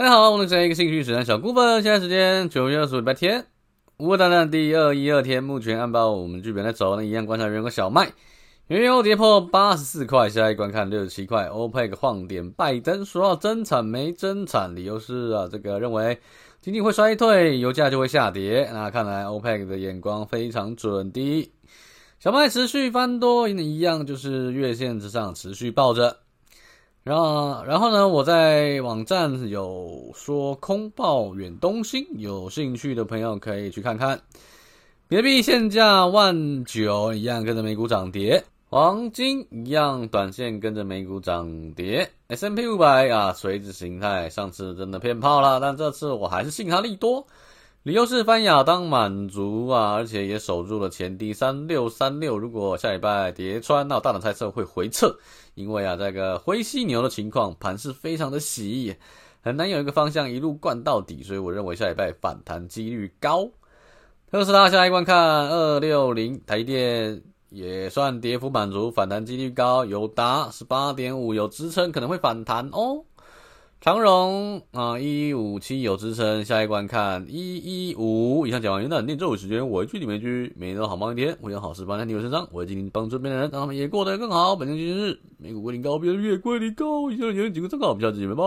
大家好，我是一个兴趣使然小股份。现在时间九月二十五礼拜天，五大单第二一二天，目前按照我们剧本在走，那一样观察原油小麦，原油跌破八十四块，下一观看六十七块。OPEC 晃点，拜登说要增产没增产，理由是啊，这个认为经济会衰退，油价就会下跌。那看来 OPEC 的眼光非常准的。小麦持续翻多，一样就是月线之上持续抱着。然后，然后呢，我在网站有说空报远东新，有兴趣的朋友可以去看看。比特币现价万九，一样跟着美股涨跌。黄金一样，短线跟着美股涨跌。S M P 五百啊，垂直形态，上次真的骗炮了，但这次我还是信它利多。理由是翻亚当满足啊，而且也守住了前低三六三六。如果下礼拜跌穿，那我大胆猜测会回撤，因为啊，这个灰犀牛的情况，盘势非常的洗，很难有一个方向一路灌到底，所以我认为下礼拜反弹几率高。特斯拉下一关看二六零，台电也算跌幅满足，反弹几率高，有达十八点五有支撑，可能会反弹哦。长荣啊，一五七有支撑，下一关看一一五。以上讲完，元旦念咒语时间，我一句你们一句，每天都好忙一天，我有好事发生在你身上，我会尽力帮助身边的人，让他们也过得更好。本期今日美股归零高，别人越归零高。以上言论仅供参考，我们下期见，拜拜。